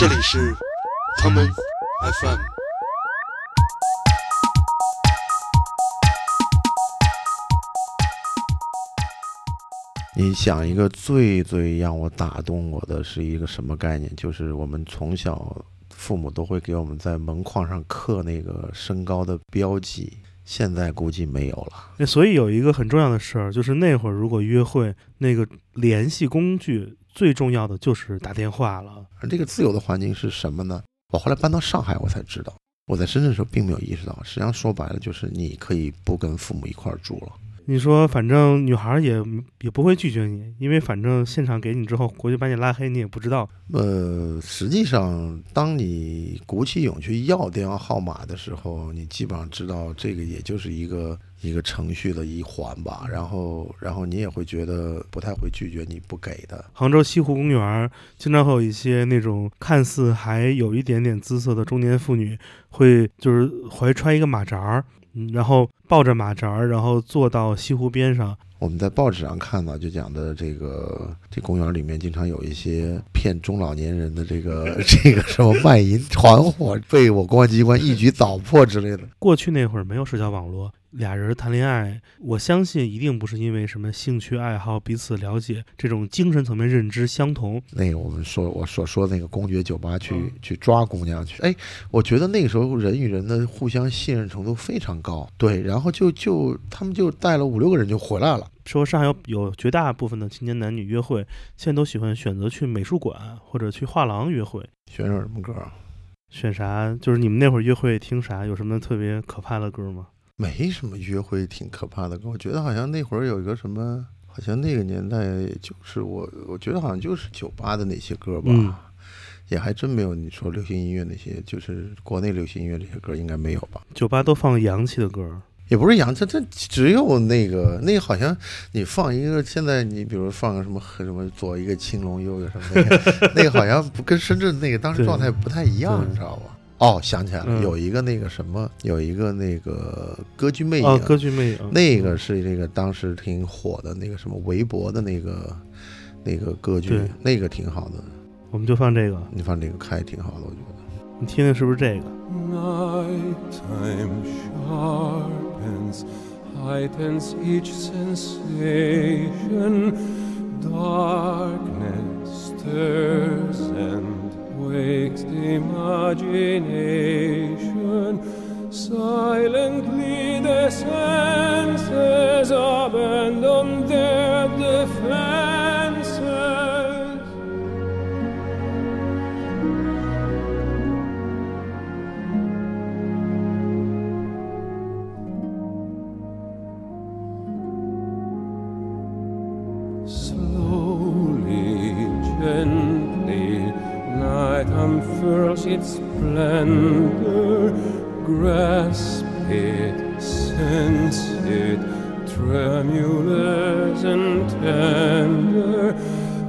这里是 common FM。你想一个最最让我打动我的是一个什么概念？就是我们从小父母都会给我们在门框上刻那个身高的标记，现在估计没有了。那所以有一个很重要的事儿，就是那会儿如果约会，那个联系工具最重要的就是打电话了。而这个自由的环境是什么呢？我后来搬到上海，我才知道，我在深圳的时候并没有意识到。实际上说白了，就是你可以不跟父母一块儿住了。你说，反正女孩也也不会拒绝你，因为反正现场给你之后，回去把你拉黑，你也不知道。呃，实际上，当你鼓起勇气要电话号码的时候，你基本上知道这个也就是一个一个程序的一环吧。然后，然后你也会觉得不太会拒绝你不给的。杭州西湖公园经常会有一些那种看似还有一点点姿色的中年妇女，会就是怀揣一个马扎儿。嗯，然后抱着马扎儿，然后坐到西湖边上。我们在报纸上看到，就讲的这个这公园里面经常有一些骗中老年人的这个 这个什么卖淫团伙，被我公安机关一举捣破之类的。过去那会儿没有社交网络。俩人谈恋爱，我相信一定不是因为什么兴趣爱好、彼此了解这种精神层面认知相同。那个我们说我所说那个公爵酒吧去去抓姑娘去，哎，我觉得那个时候人与人的互相信任程度非常高。对，然后就就他们就带了五六个人就回来了。说上海有有绝大部分的青年男女约会，现在都喜欢选择去美术馆或者去画廊约会。选首什么歌？选啥？就是你们那会儿约会听啥？有什么特别可怕的歌吗？没什么约会挺可怕的，我觉得好像那会儿有一个什么，好像那个年代就是我，我觉得好像就是酒吧的那些歌吧，也还真没有你说流行音乐那些，就是国内流行音乐这些歌应该没有吧？酒吧都放洋气的歌，也不是洋气，这只有那个那个好像你放一个，现在你比如放个什么什么左一个青龙右一个什么那个，那个好像不跟深圳那个当时状态不太一样，你知道吧？哦，想起来了，有一个那个什么，有一个那个歌剧魅影，歌剧魅影，那个是那个当时挺火的那个什么韦伯的那个那个歌剧，那个挺好的。我们就放这个，你放这个开挺好的，我觉得。你听听是不是这个 night time sharpens, heightens each sensation. Darkness stirs and wakes imagination. Silently the senses abandon their defense. Its splendor. Grasp it, sense it, tremulous and tender.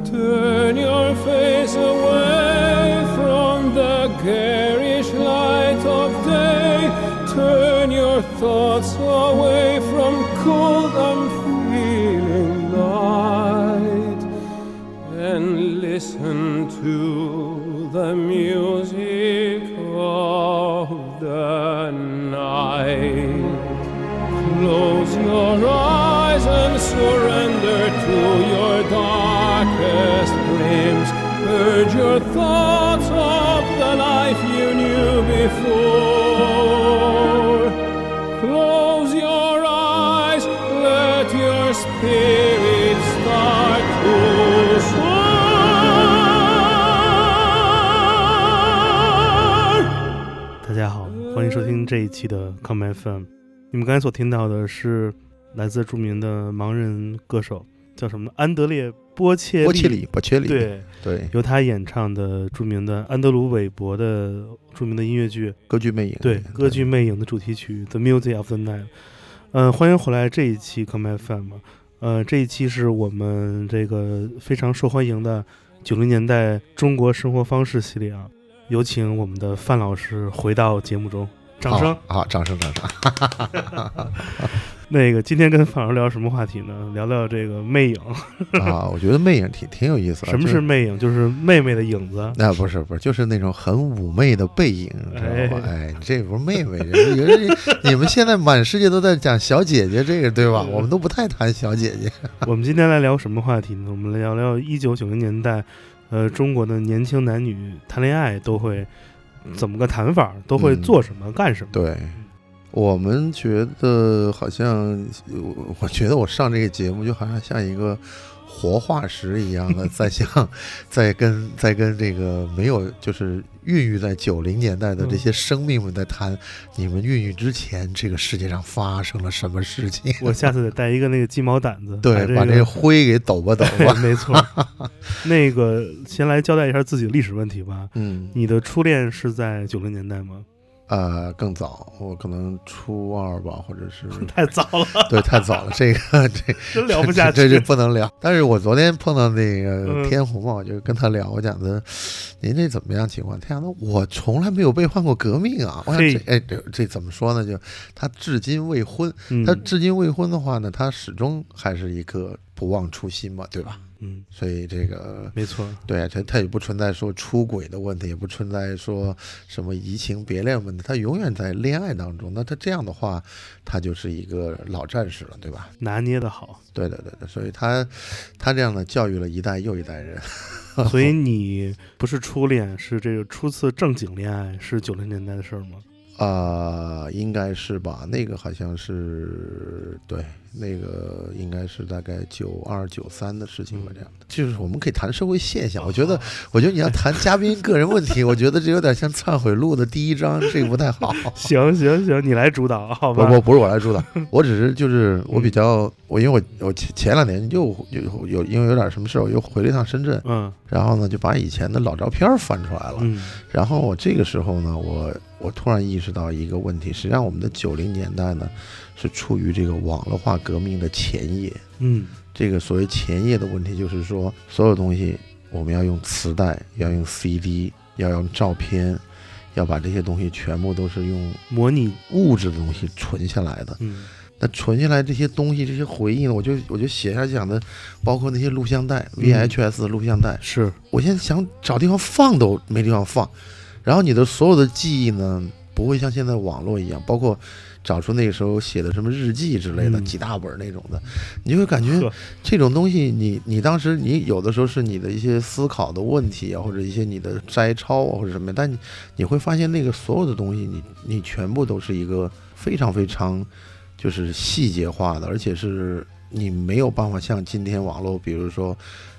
Turn your face away from the garish light of day. Turn your thoughts away from cold, unfeeling night, and listen to Close your eyes and surrender to your darkest dreams. Purge your thoughts of the life you knew before. Close your eyes, let your spirit start to soar. 大家好，欢迎收听这一期的 Come FM。 你们刚才所听到的是来自著名的盲人歌手，叫什么？安德烈·波切波切里，波切里，对对，由他演唱的著名的安德鲁·韦伯的著名的音乐剧《歌剧魅影，对歌剧魅影》的主题曲《The Music of the Night》。嗯，欢迎回来这一期 Come FM。呃，这一期是我们这个非常受欢迎的九零年代中国生活方式系列啊。有请我们的范老师回到节目中。掌声。好，好掌声，掌声 那个今天跟范老师聊什么话题呢？聊聊这个魅影。啊！我觉得魅影挺挺有意思的。什么是魅影？就是妹妹的影子。那、不是不是，就是那种很妩媚的背影，知道吧？哎哎，你这不是妹妹，人 你们现在满世界都在讲小姐姐这个，对吧？嗯我们都不太谈小姐姐。我们今天来聊什么话题呢？我们来聊聊一九九零年代，呃，中国的年轻男女谈恋爱都会怎么个谈法？都会嗯做什么、干什么？对，我们觉得好像，我我觉得我上这个节目就好像像一个活化石一样的，在像在跟在跟这个没有就是孕育在九零年代的这些生命们在谈，你们孕育之前这个世界上发生了什么事情？我下次得带一个那个鸡毛掸子，对，把这这个灰给抖吧抖吧。没错。那个先来交代一下自己的历史问题吧。嗯，你的初恋是在九零年代吗？呃，更早，我可能初二吧，或者是 太早了，对，太早了，这个 这真聊不下去。这这不能聊。但是我昨天碰到那个嗯天虹嘛，我就跟他聊，我讲的，您这怎么样情况？他讲的我从来没有背叛过革命啊。我想这哎这这怎么说呢？就他至今未婚，嗯他至今未婚的话呢，他始终还是一个不忘初心嘛，对吧？嗯，所以这个没错。对他他也不存在说出轨的问题，也不存在说什么移情别恋问题，他永远在恋爱当中。那他这样的话，他就是一个老战士了，对吧？拿捏的好，对对对对，所以他他这样的教育了一代又一代人。所以你不是初恋，是这个初次正经恋爱，是九零年代的事儿吗？啊、应该是吧？那个好像是对，那个应该是大概九二九三的事情吧，这样的。就是我们可以谈社会现象。我觉得，我觉得你要谈嘉宾个人问题，我觉得这有点像忏悔录的第一章，这个不太好。行行行，你来主导，好吧？不不不是我来主导，我只是就是我比较我因为我我前前两年又有有因为有点什么事儿，我又回了一趟深圳，嗯然后呢就把以前的老照片翻出来了。嗯然后我这个时候呢，我我突然意识到一个问题，实际上我们的九零年代呢是处于这个网络化革命的前夜。嗯这个所谓前夜的问题，就是说所有东西我们要用磁带，要用 CD，要用照片，要把这些东西全部都是用模拟，物质的东西存下来的。嗯那存下来这些东西，这些回忆呢，我就我就写下讲的，包括那些录像带嗯，VHS 的录像带，是我现在想找地方放都没地方放，然后你的所有的记忆呢，不会像现在网络一样，包括找出那个时候写的什么日记之类的，嗯。几大本那种的，你就会感觉这种东西你，你当时你有的时候是你的一些思考的问题啊，或者一些你的摘抄啊，或者什么，但你你会发现那个所有的东西你，你全部都是一个非常非常就是细节化的，而且是你没有办法像今天网络，比如说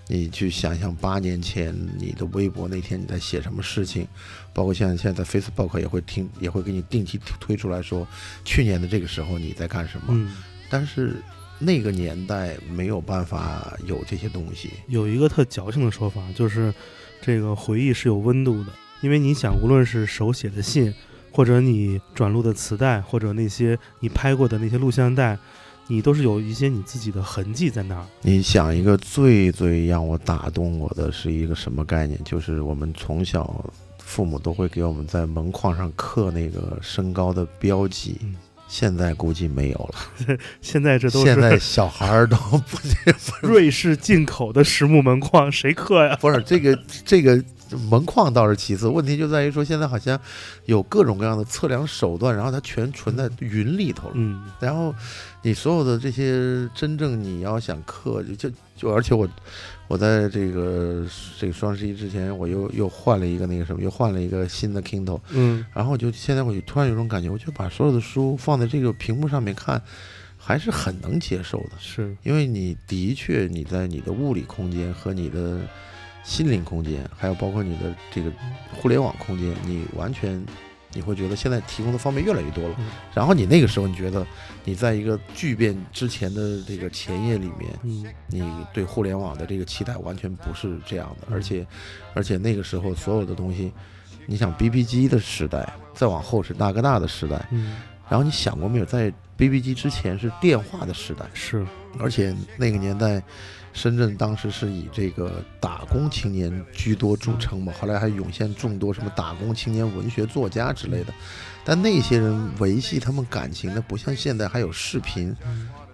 你去想象八年前你的微博那天你在写什么事情，包括像现在在 Facebook 也会听也会给你定期推出来说去年的这个时候你在干什么，嗯，但是那个年代没有办法有这些东西。有一个特矫情的说法，就是这个回忆是有温度的，因为你想，无论是手写的信，或者你转录的磁带，或者那些你拍过的那些录像带，你都是有一些你自己的痕迹在那儿。你想一个最最让我打动我的是一个什么概念？就是我们从小父母都会给我们在门框上刻那个身高的标记，嗯现在估计没有了。现在这都现在小孩儿都不瑞士进口的实木门框，谁刻呀？不是这个这个门框倒是其次，问题就在于说现在好像有各种各样的测量手段，然后它全存在云里头了。嗯然后你所有的这些真正你要想刻，就就就而且我我在这个这个双十一之前，我又又换了一个那个什么，又换了一个新的 Kindle，嗯。然后我就现在我就突然有种感觉，我就把所有的书放在这个屏幕上面看，还是很能接受的，是。因为你的确你在你的物理空间和你的心灵空间，还有包括你的这个互联网空间，你完全你会觉得现在提供的方面越来越多了。嗯然后你那个时候，你觉得你在一个巨变之前的这个前夜里面，嗯你对互联网的这个期待完全不是这样的，嗯而且，而且那个时候所有的东西，你想 BB 机的时代，再往后是大哥大的时代，嗯然后你想过没有，在 BB 机之前是电话的时代，是，而且那个年代，深圳当时是以这个打工青年居多著称嘛，后来还涌现众多什么打工青年文学作家之类的。但那些人维系他们感情的，不像现在还有视频。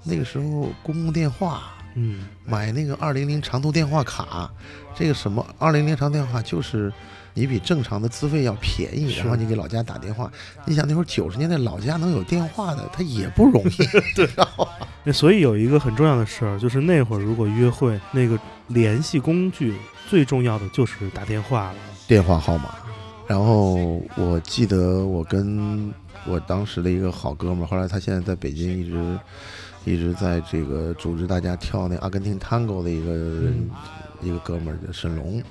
那个时候公共电话，嗯买那个二零零长途电话卡，这个什么二零零长途电话就是你比正常的资费要便宜，然后你给老家打电话。你想那会儿九十年代老家能有电话的，他也不容易，知道吧？那 所以有一个很重要的事儿，就是那会儿如果约会，那个联系工具最重要的就是打电话了。电话号码。然后我记得我跟我当时的一个好哥们儿，后来他现在在北京一直一直在这个组织大家跳那阿根廷探戈的一个人、一个哥们儿沈龙。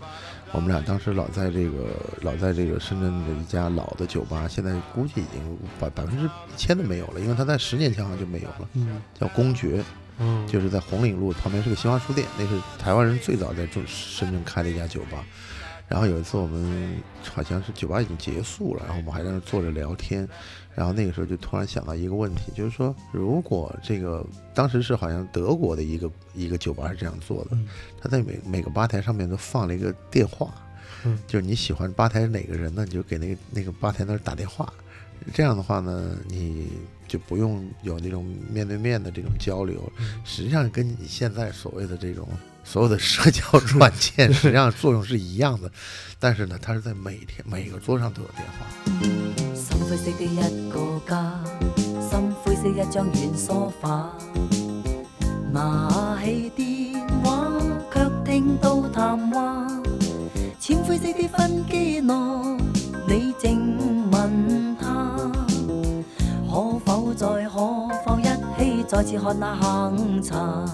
我们俩当时老在这个老在这个深圳的一家老的酒吧，现在估计已经百百分之一千都没有了，因为他在十年前好像就没有了，嗯叫公爵。嗯，就是在红岭路旁边是个新华书店，那是台湾人最早在中深圳开的一家酒吧。然后有一次我们好像是酒吧已经结束了，然后我们还在那坐着聊天，然后那个时候就突然想到一个问题，就是说如果这个当时是好像德国的一个一个酒吧是这样做的嗯，他在每每个吧台上面都放了一个电话，嗯。就是你喜欢吧台哪个人呢，你就给那个那个吧台那儿打电话，这样的话呢，你就不用有那种面对面的这种交流，实际上跟你现在所谓的这种所有的社交软件，实际上作用是一样的，但是呢，它是在每天每个桌上都有电话。深灰色的一個家，深灰色一張軟梳化，拿起電話卻聽到談話，淺灰色的分機內，你正問他，可否再可否一起再次看那下午茶，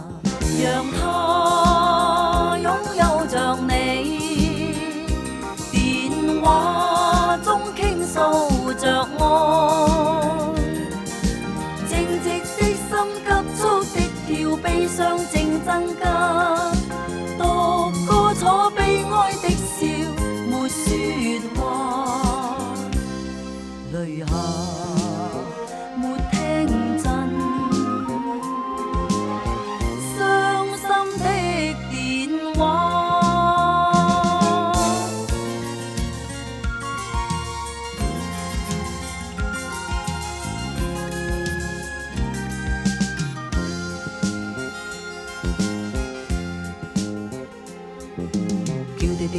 讓他擁有像你。電話中傾訴着愛，靜寂的心急速的跳，悲傷正增加。獨個坐悲哀的笑，沒說話，淚下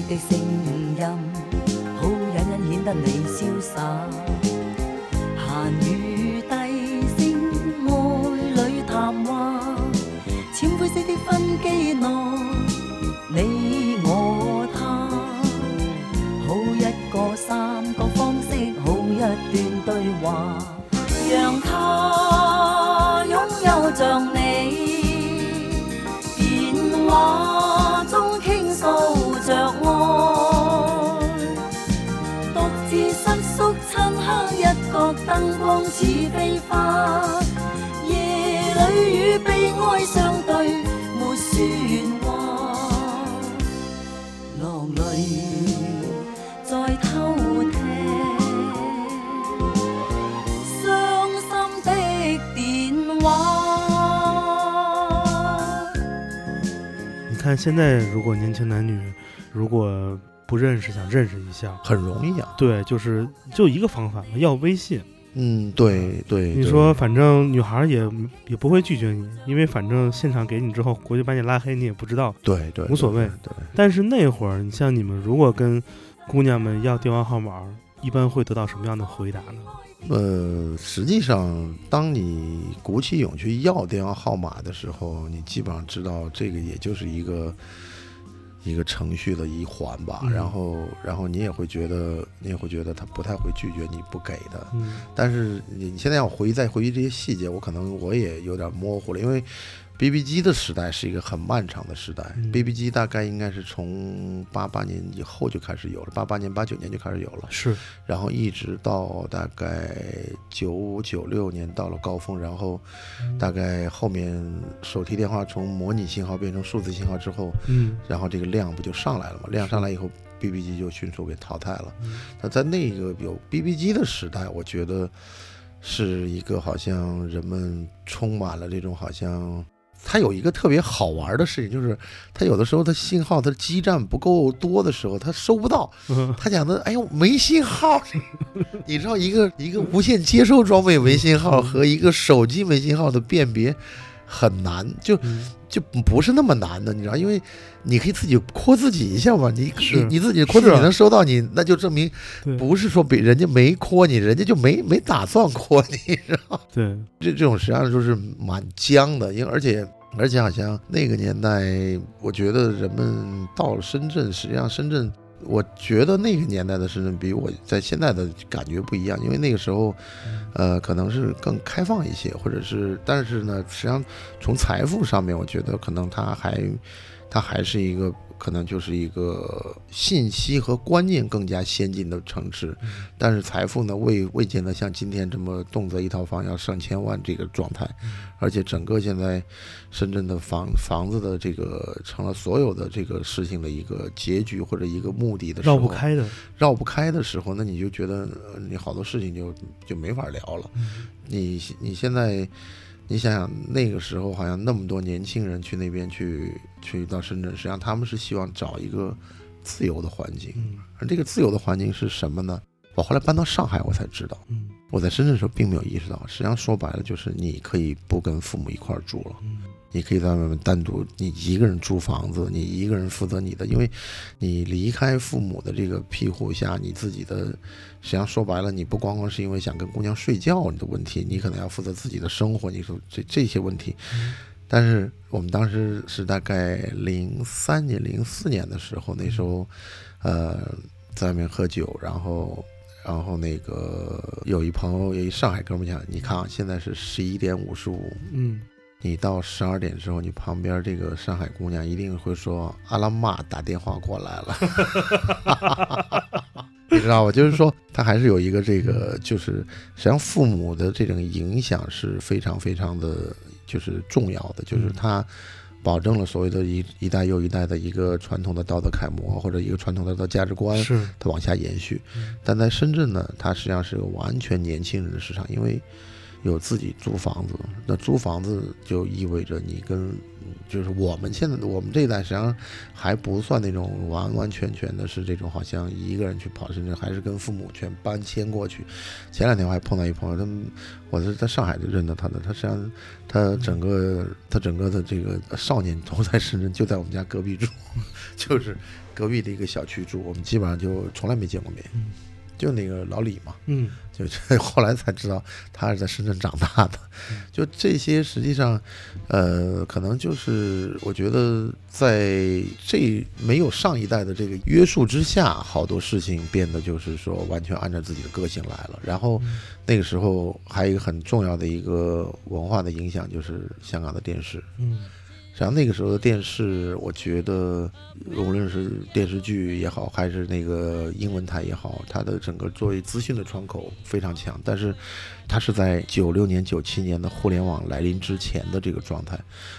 的聲音，好隱隱顯得你瀟灑。閒語低聲，愛侶談話，淺灰色的分機內，你我他，好一個三個方式，好一段對話，讓他擁有像你。電話瑟縮漆黑一角，燈光似飛花。夜裏與悲哀相對，沒說話，落淚再偷聽，傷心的電話。你看现在如果年轻男女如果不认识，想认识一下，很容易啊。对，就是就一个方法嘛，要微信。嗯，对对。你说，反正女孩也也不会拒绝你，因为反正现场给你之后，回去把你拉黑，你也不知道。对对，无所谓对。对但是那会儿，你像你们如果跟姑娘们要电话号码，一般会得到什么样的回答呢？呃，实际上，当你鼓起勇气要电话号码的时候，你基本上知道这个也就是一个一个程序的一环吧。嗯然后，然后你也会觉得，你也会觉得他不太会拒绝你不给的。嗯但是你你现在要回忆再回忆这些细节，我可能我也有点模糊了，因为 BB 机的时代是一个很漫长的时代。嗯 BB 机大概应该是从八八年以后就开始有了，八八年、八九年就开始有了。是，然后一直到大概九五九六年到了高峰，然后大概后面手提电话从模拟信号变成数字信号之后，嗯然后这个量不就上来了嘛？量上来以后，BB 机就迅速给淘汰了。嗯那在那个有 BB 机的时代，我觉得是一个好像人们充满了这种好像。它有一个特别好玩的事情，就是它有的时候它信号它基站不够多的时候，它收不到。他讲的，哎呦，没信号，你知道一个一个无线接收装备没信号和一个手机没信号的辨别很难，就嗯就不是那么难的，你知道，因为你可以自己扩自己一下嘛，你你你自己扩自己能收到你，那就证明不是说比人家没扩你，人家就没没打算扩你，知道。对，这这种实际上就是蛮僵的，因为而且而且好像那个年代，我觉得人们到了深圳，实际上深圳，我觉得那个年代的深圳比我在现在的感觉不一样，因为那个时候，呃，可能是更开放一些，或者是，但是呢，实际上从财富上面，我觉得可能它还它还是一个。可能就是一个信息和观念更加先进的城市，但是财富呢未未见得像今天这么动辄一套房要上千万这个状态，而且整个现在深圳的房房子的这个成了所有的这个事情的一个结局或者一个目的的时候，绕不开的。绕不开的时候，那你就觉得呃你好多事情就就没法聊了。你你现在你想想那个时候，好像那么多年轻人去那边去去到深圳，实际上他们是希望找一个自由的环境，嗯而这个自由的环境是什么呢？我后来搬到上海，我才知道。嗯我在深圳的时候并没有意识到，实际上说白了就是你可以不跟父母一块儿住了，嗯你可以在外面单独，你一个人租房子，你一个人负责你的，因为你离开父母的这个庇护下，你自己的，实际上说白了，你不光光是因为想跟姑娘睡觉你的问题，你可能要负责自己的生活，你说这这些问题。但是我们当时是大概零三年、零四年的时候，那时候，呃，在外面喝酒，然后，然后那个有一朋友，有一上海哥们讲，你看啊，现在是十一点五十五，嗯你到十二点之后，你旁边这个上海姑娘一定会说：“阿拉妈打电话过来了。” 你知道吧？就是说，他还是有一个这个，就是实际上父母的这种影响是非常非常的，就是重要的，就是他保证了所谓的一一代又一代的一个传统的道德楷模或者一个传统的道德价值观，是它往下延续嗯。但在深圳呢，它实际上是个完全年轻人的市场，因为有自己租房子，那租房子就意味着你跟，就是我们现在我们这一代实际上还不算那种完完全全的是这种好像一个人去跑深圳，还是跟父母全搬迁过去。前两天我还碰到一朋友，他们我是在上海就认得他的，他实际上他整个他整个的这个少年都在深圳，就在我们家隔壁住，就是隔壁的一个小区住，我们基本上就从来没见过面嗯。就那个老李嘛，嗯就这 后来才知道他是在深圳长大的。就这些，实际上，呃，可能就是我觉得在这没有上一代的这个约束之下，好多事情变得就是说完全按照自己的个性来了。然后那个时候还有一个很重要的一个文化的影响，就是香港的电视。嗯实际上那个时候的电视，我觉得无论是电视剧也好，还是那个英文台也好，它的整个作为资讯的窗口非常强。但是它是在九六年、九七年的互联网来临之前的这个状态，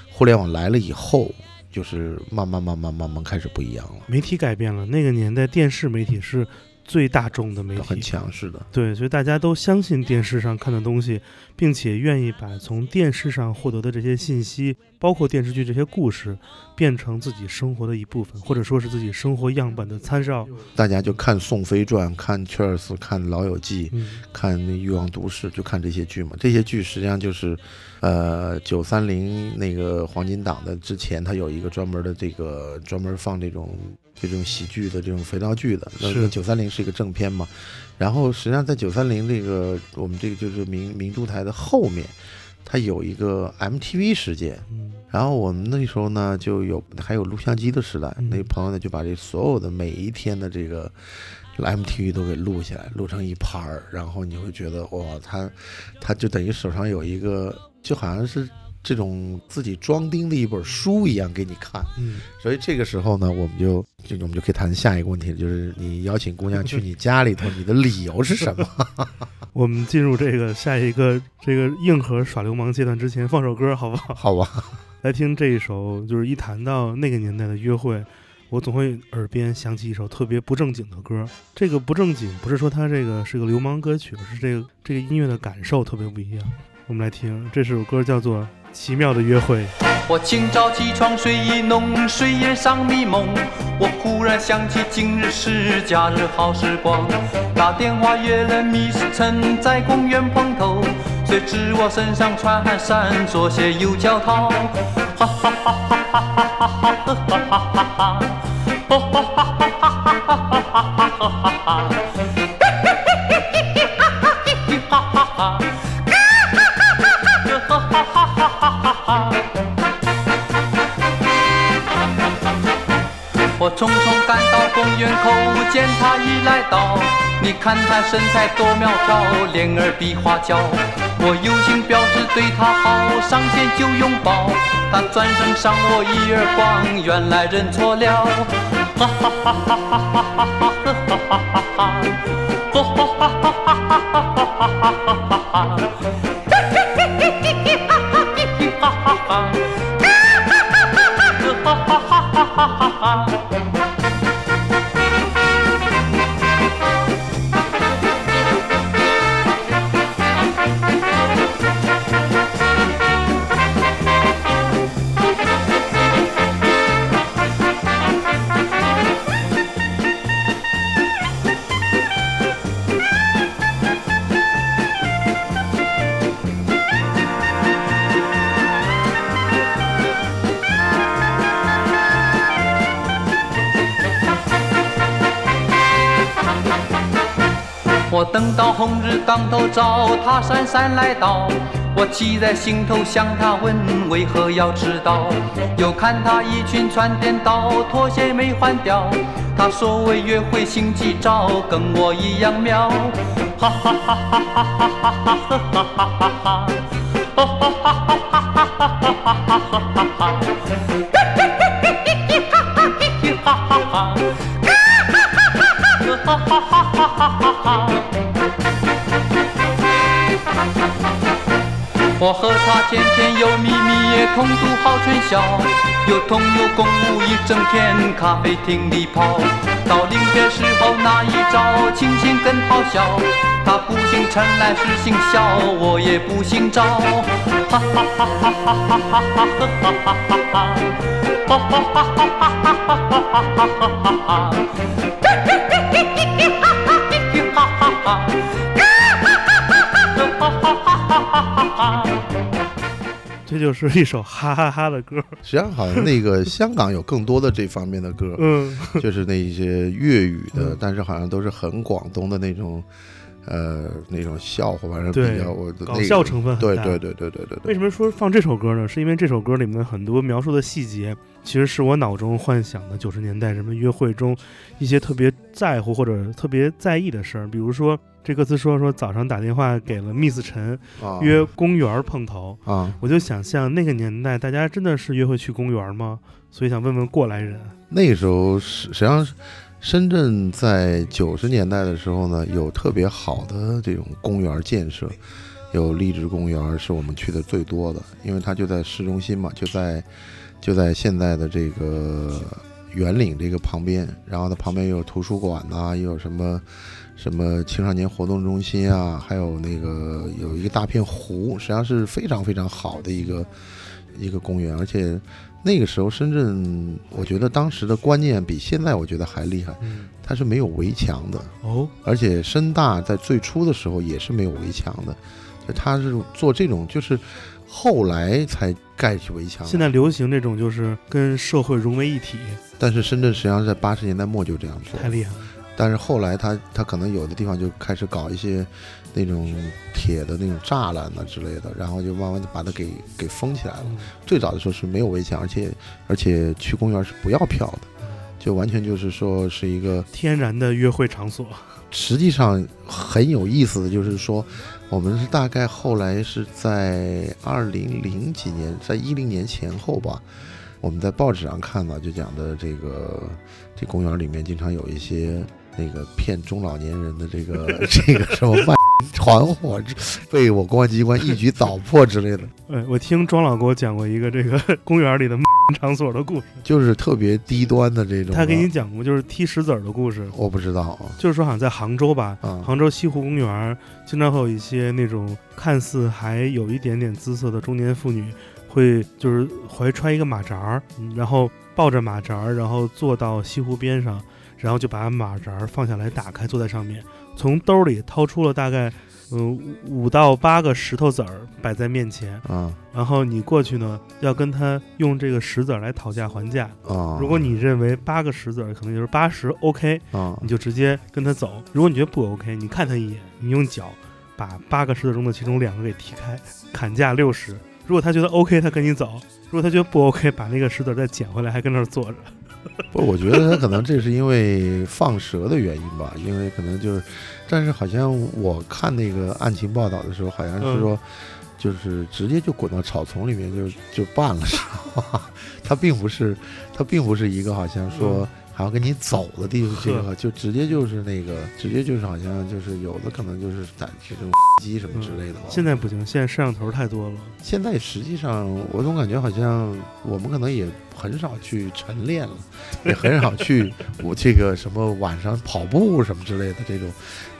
互联网来了以后，就是慢慢、慢慢、慢慢开始不一样了，媒体改变了，那个年代电视媒体是最大众的媒体，很强势的。对，所以大家都相信电视上看的东西，并且愿意把从电视上获得的这些信息，包括电视剧这些故事，变成自己生活的一部分，或者说是自己生活样本的参照。大家就看《宋飞传》、看《圈尔斯》、看《老友记》，嗯看那《欲望都市》，就看这些剧嘛。这些剧实际上就是，呃，九三零那个黄金档的之前，它有一个专门的这个专门放这种这种喜剧的这种肥皂剧的。那是那九三零是一个正片嘛。然后实际上在九三零这个我们这个就是明明珠台的后面，它有一个 MTV 时间。嗯然后我们那时候呢，就有还有录像机的时代，嗯。那朋友呢就把这所有的每一天的这个 MTV 都给录下来，录成一盘儿，然后你会觉得哇，他他就等于手上有一个，就好像是这种自己装订的一本书一样给你看。嗯所以这个时候呢，我们就就我们就可以谈下一个问题，就是你邀请姑娘去你家里头，你的理由是什么？我们进入这个下一个这个硬核耍流氓阶段之前，放首歌好不好？好吧，来听这一首，就是一谈到那个年代的约会，我总会耳边响起一首特别不正经的歌。这个不正经不是说它这个是个流氓歌曲，而是这个这个音乐的感受特别不一样。我们来听这首歌，叫做《奇妙的约会》。我清早起床，睡意浓，睡眼尚迷蒙。我忽然想起今日是假日好时光，打电话约了 Miss 陈在公园碰头。谁知我身上穿汗衫，左鞋右脚套，哈哈哈哈哈哈哈哈哈哈哈哈哈，哈哈哈哈哈哈哈哈哈口，见他已来到。你看他身材多苗条，脸儿比花娇。我有心表示对他好，上前就拥抱。他转身赏我一耳光，原来认错了。哈哈哈哈哈哈哈哈哈哈哈哈哈哈！哈哈哈哈哈哈哈哈哈当头照，他姗姗来到，我气在心头，向他问为何要迟到。又看他衣裙穿颠倒，拖鞋没换掉。他说为约会心急躁，跟我一样妙。哈哈哈哈哈哈哈哈哈哈哈哈哈！哈哈哈哈哈哈哈哈哈哈哈！嘿嘿嘿嘿嘿嘿哈哈嘿嘿哈哈哈！哈哈哈哈哈哈哈！我和他甜甜又蜜蜜，也同度好春宵，又同游共舞一整天，咖啡厅里跑。到临别时候那一招，亲亲更好笑。他不姓陈来是姓肖，我也不姓赵。哈哈哈哈哈哈哈哈哈哈哈哈哈！哈哈哈哈哈哈哈哈哈哈哈！嘿嘿嘿嘿嘿嘿哈哈嘿嘿哈哈哈！哈哈哈哈哈哈！这就是一首哈哈哈的歌。实际上好像那个 香港有更多的这方面的歌，嗯，就是那一些粤语的嗯，但是好像都是很广东的那种，呃，那种笑话，反正对比较我搞那个笑成分很大。对对对对对对对，为什么说放这首歌呢？是因为这首歌里面很多描述的细节，其实是我脑中幻想的九十年代人们约会中一些特别在乎或者特别在意的事儿。比如说，这歌词说说早上打电话给了 Miss 陈，啊约公园碰头。啊，我就想象那个年代，大家真的是约会去公园吗？所以想问问过来人。那个时候是实际上深圳在九十年代的时候呢，有特别好的这种公园建设，有荔枝公园是我们去的最多的，因为它就在市中心嘛，就在就在现在的这个圆岭这个旁边，然后它旁边又有图书馆呐、又有什么。什么青少年活动中心啊，还有那个有一个大片湖，实际上是非常非常好的一个一个公园，而且那个时候深圳，我觉得当时的观念比现在我觉得还厉害，嗯，它是没有围墙的，哦，而且深大在最初的时候也是没有围墙的，就它是做这种就是后来才盖起围墙。现在流行这种就是跟社会融为一体，但是深圳实际上在八十年代末就这样做太，厉害了。但是后来他他可能有的地方就开始搞一些那种铁的那种栅栏呐之类的，然后就慢慢的把它给给封起来了。嗯最早的时候是没有围墙，而且而且去公园是不要票的，就完全就是说是一个天然的约会场所。实际上很有意思的就是说，我们是大概后来是在二零零几年，在一零年前后吧，我们在报纸上看到，就讲的这个这公园里面经常有一些那个骗中老年人的这个 这个什么卖团伙之被我公安机关一举捣破之类的，哎，我听庄老给我讲过一个这个 公园里的场所的故事，就是特别低端的这种。他给你讲过就是踢石子儿的故事，我不知道啊。就是说好像在杭州吧，啊。杭州西湖公园经常会有一些那种看似还有一点点姿色的中年妇女，会就是怀揣一个马扎儿，嗯然后抱着马扎儿，然后坐到西湖边上，然后就把马扎儿放下来，打开，坐在上面，从兜里掏出了大概嗯五到八个石头子儿摆在面前，啊然后你过去呢，要跟他用这个石子儿来讨价还价。啊！如果你认为八个石子儿可能就是八十 OK，啊你就直接跟他走。如果你觉得不 OK，你看他一眼，你用脚把八个石子中的其中两个给踢开，砍价六十。如果他觉得 OK，他跟你走；如果他觉得不 OK，把那个石子再捡回来，还跟那儿坐着。不，我觉得他可能这是因为放蛇的原因吧，因为可能就是，但是好像我看那个案情报道的时候，好像是说，就是直接就滚到草丛里面就就办了，是吧？他并不是，他并不是一个好像说还要跟你走的地方，这个 就直接就是那个，直接就是好像就是有的可能就是打这种 机什么之类的吧。现在不行，现在摄像头太多了。现在实际上，我总感觉好像我们可能也很少去晨练了，也很少去我这个什么晚上跑步什么之类的这种，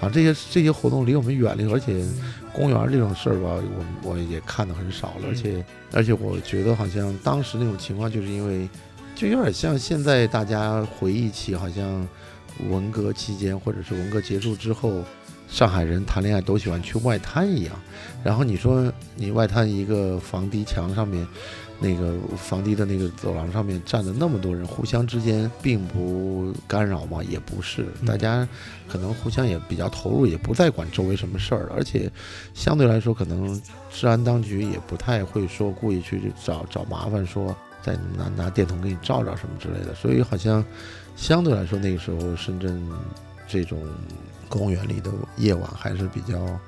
啊，这些这些活动离我们远了，而且公园这种事儿吧，我我也看的很少了，而且而且我觉得好像当时那种情况，就是因为就有点像现在大家回忆起好像文革期间或者是文革结束之后。上海人谈恋爱都喜欢去外滩一样，然后你说你外滩一个防堤墙上面，那个防堤的那个走廊上面站了那么多人，互相之间并不干扰嘛？也不是，嗯大家可能互相也比较投入，也不再管周围什么事儿了，而且相对来说，可能治安当局也不太会说故意去找找麻烦，说再拿拿电筒给你照照什么之类的，所以好像相对来说那个时候深圳这种公园里的夜晚还是比较。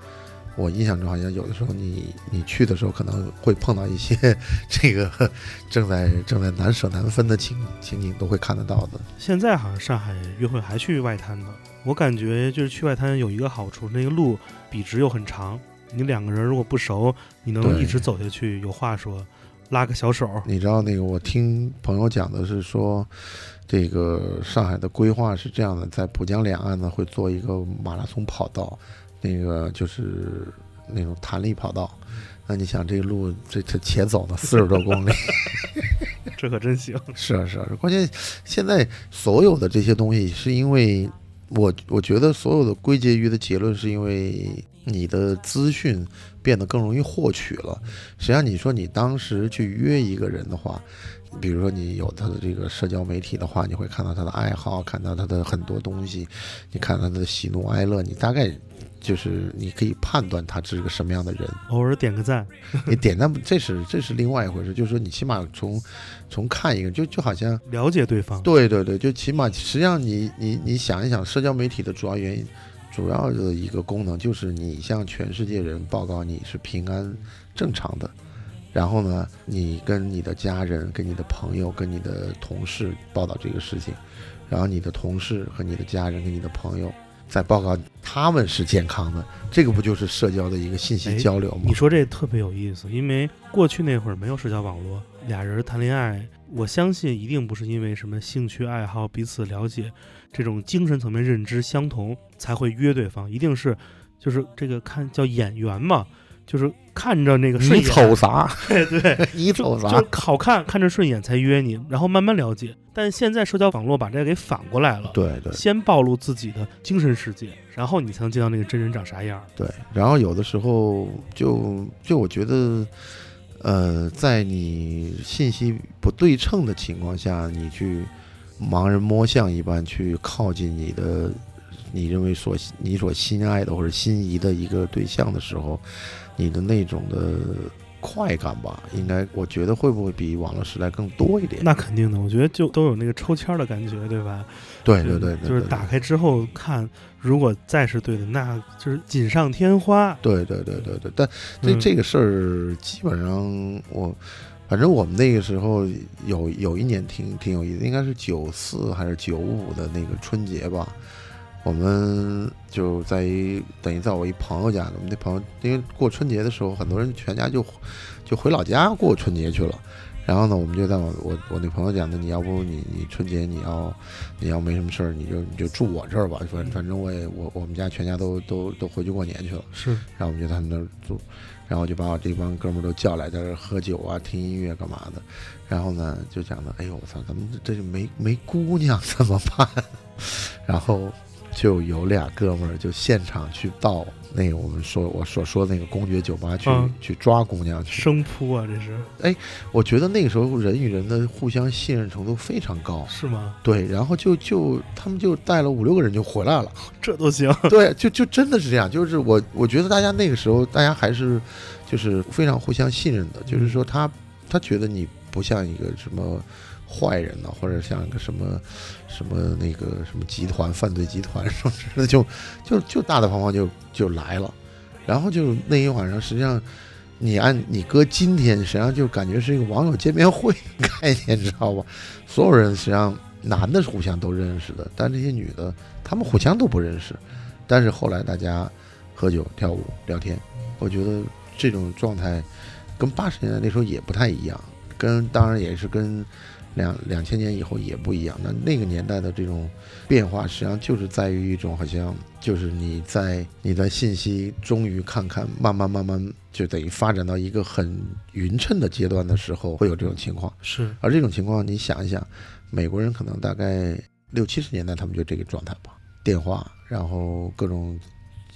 我印象中好像有的时候你你去的时候可能会碰到一些 这个正在正在难舍难分的情情景，都会看得到的。现在好像上海约会还去外滩呢。我感觉就是去外滩有一个好处，那个路笔直又很长，你两个人如果不熟，你能一直走下去，有话说，拉个小手。你知道那个我听朋友讲的是说，这个上海的规划是这样的，在浦江两岸呢会做一个马拉松跑道，那个就是那种弹力跑道。那你想这个路这这且走呢四十多公里，这可真行。是啊是啊，关键现在所有的这些东西，是因为我我觉得所有的归结于的结论，是因为你的资讯变得更容易获取了。实际上，你说你当时去约一个人的话，比如说你有他的这个社交媒体的话，你会看到他的爱好，看到他的很多东西，你看他的喜怒哀乐，你大概。就是你可以判断他是个什么样的人，偶尔点个赞，你点赞这是这是另外一回事。就是说，你起码从从看一个，就就好像了解对方。对对对，就起码实际上你你你想一想，社交媒体的主要原因，主要的一个功能就是你向全世界人报告你是平安正常的，然后呢，你跟你的家人、跟你的朋友、跟你的同事报道这个事情，然后你的同事和你的家人跟你的朋友再报告他们是健康的，这个不就是社交的一个信息哎交流吗？你说这特别有意思，因为过去那会儿没有社交网络，俩人谈恋爱，我相信一定不是因为什么兴趣爱好、彼此了解这种精神层面认知相同才会约对方，一定是就是这个看叫眼缘嘛，就是看着那个顺你眼，瞅啥？对对，你瞅啥？就是好看，看着顺眼才约你，然后慢慢了解。但现在社交网络把这个给反过来了，对对先暴露自己的精神世界，然后你才能见到那个真人长啥样。对，然后有的时候就就我觉得，呃，在你信息不对称的情况下，你去盲人摸象一般去靠近你的你认为所你所心爱的或者心仪的一个对象的时候，你的那种的快感吧，应该我觉得会不会比网络时代更多一点？那肯定的，我觉得就都有那个抽签儿的感觉，对吧？对对对对，对就是打开之后看，如果再是对的，那就是锦上添花。对对对对对，但这嗯这个事儿基本上我，反正我们那个时候有有一年挺挺有意思，应该是九四还是九五的那个春节吧。我们就在一等于在我一朋友家，我们那朋友因为过春节的时候，很多人全家就就回老家过春节去了。然后呢，我们就在我我我那朋友讲的，你要不你你春节你要你要没什么事儿，你就你就住我这儿吧，反反正我也我我们家全家都都都回去过年去了。是然后我们就在他们那儿住，然后就把我这帮哥们都叫来，在这喝酒啊、听音乐干嘛的。然后呢，就讲的，哎呦我操，咱们这就没没姑娘怎么办？然后就有俩哥们儿就现场去抱那个我们说我所说的那个公爵酒吧去、嗯去抓姑娘去。生扑啊，这是哎我觉得那个时候人与人的互相信任程度非常高。是吗？对，然后就就他们就带了五六个人就回来了。这都行，对，就就真的是这样，就是我我觉得大家那个时候大家还是就是非常互相信任的，就是说他他觉得你不像一个什么坏人呢，或者像一个什么什么那个什么集团犯罪集团什么之类的，就就就大大方方就就来了，然后就那一晚上实际上。你按你搁今天，实际上就感觉是一个网友见面会概念，你知道吧？所有人实际上男的是互相都认识的，但这些女的她们互相都不认识。但是后来大家喝酒、跳舞、聊天，我觉得这种状态跟八十年代那时候也不太一样，跟当然也是跟两两千年以后也不一样。那那个年代的这种变化，实际上就是在于一种好像就是你在你在信息终于看看慢慢慢慢就等于发展到一个很匀称的阶段的时候，会有这种情况。是而这种情况，你想一想，美国人可能大概六七十年代他们就这个状态吧，电话，然后各种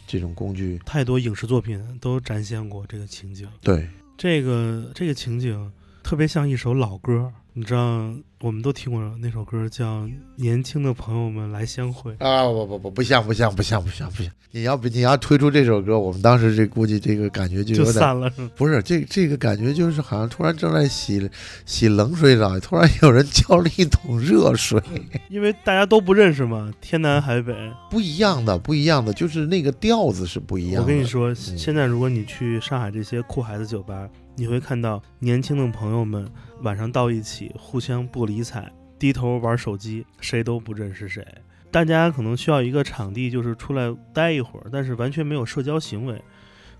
这种工具，太多影视作品都展现过这个情景。对，这个这个情景特别像一首老歌，你知道，我们都听过那首歌叫《年轻的朋友们来相会》。啊，不不不，不像不像不像不像不像！你要不你要推出这首歌，我们当时这估计这个感觉就有点散了，不是这这个感觉就是好像突然正在洗洗冷水澡，突然有人浇了一桶热水，因为大家都不认识嘛，天南海北。不一样的不一样的，就是那个调子是不一样的。我跟你说，现在如果你去上海这些酷孩子酒吧，你会看到年轻的朋友们晚上到一起，互相不理睬，低头玩手机，谁都不认识谁。大家可能需要一个场地，就是出来待一会儿，但是完全没有社交行为，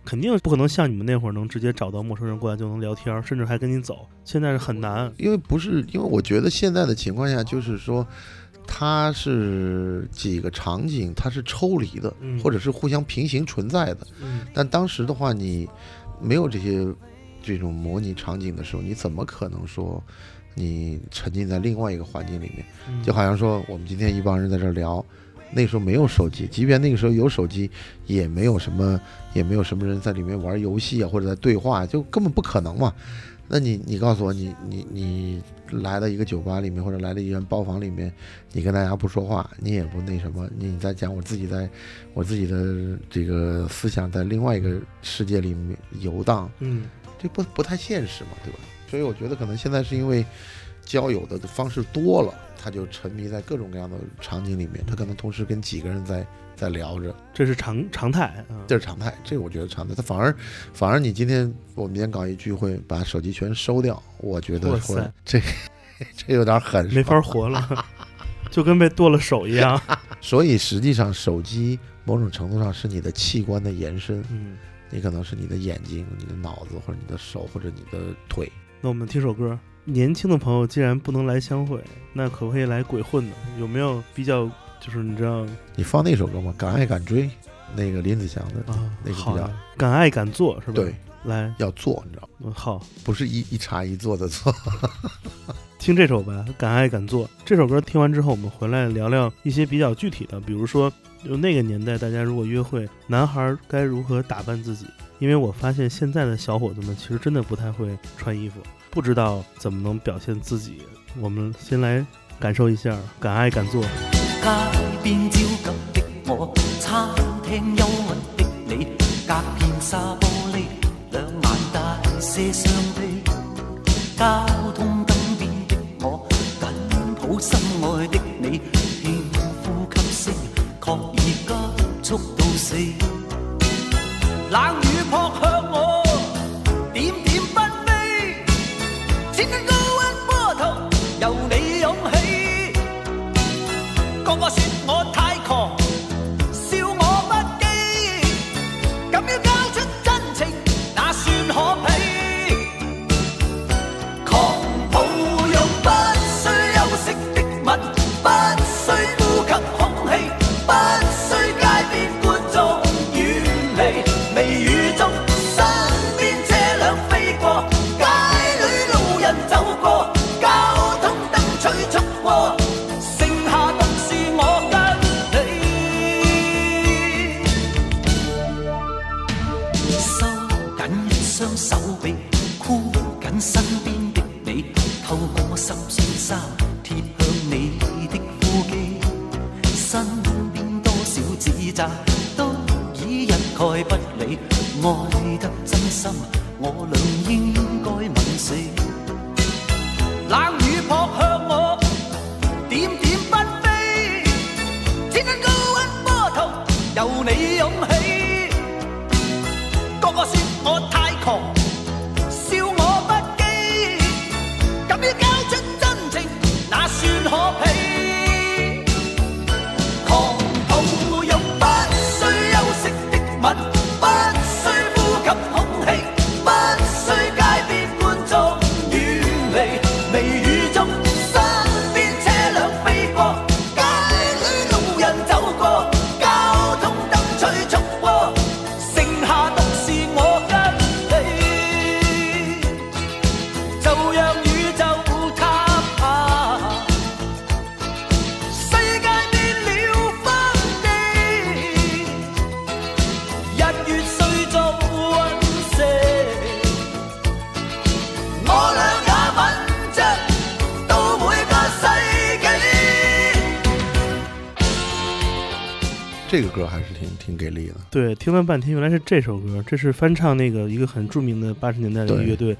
肯定不可能像你们那会儿能直接找到陌生人过来就能聊天，甚至还跟你走。现在是很难。因为不是，因为我觉得现在的情况下，就是说，它是几个场景它是抽离的，嗯或者是互相平行存在的。嗯，但当时的话，你没有这些这种模拟场景的时候，你怎么可能说你沉浸在另外一个环境里面？嗯就好像说，我们今天一帮人在这聊，那时候没有手机，即便那个时候有手机，也没有什么，也没有什么人在里面玩游戏啊，或者在对话，就根本不可能嘛。那你你告诉我，你你你来到一个酒吧里面，或者来到一间包房里面，你跟大家不说话，你也不那什么，你在讲我自己在我自己的这个思想在另外一个世界里面游荡，嗯，这不不太现实嘛，对吧？所以我觉得可能现在是因为交友的方式多了，他就沉迷在各种各样的场景里面，他可能同时跟几个人在在聊着，这是常常态啊。这是常态。这个我觉得常态。他反而反而你今天我们今天搞一聚会，把手机全收掉，我觉得哇会塞这 这有点狠，没法活了，就跟被剁了手一样。所以实际上，手机某种程度上是你的器官的延伸，嗯，你可能是你的眼睛、你的脑子，或者你的手，或者你的腿。那我们听首歌。年轻的朋友既然不能来相会，那可不可以来鬼混呢？有没有比较就是你知道你放那首歌吗？敢爱敢追，那个林子祥的，啊？那个比较，敢爱敢做是吧？对，，来，要做，你知道吗？嗯好，不是一一茶一座的做。听这首吧，《敢爱敢做》这首歌听完之后，我们回来聊聊一些比较具体的，比如说，就那个年代，大家如果约会，男孩该如何打扮自己？因为我发现现在的小伙子们其实真的不太会穿衣服，不知道怎么能表现自己。我们先来感受一下《敢爱敢做》。街边焦急的我，餐廳憂鬱的你，隔片沙玻璃，两眼帶些傷悲。速到死，冷雨扑向我，点点纷飞，千堆高温波涛由你涌起，个个说我。这个歌还是挺挺给力的。对，听了半天，原来是这首歌，这是翻唱那个一个很著名的八十年代的乐队，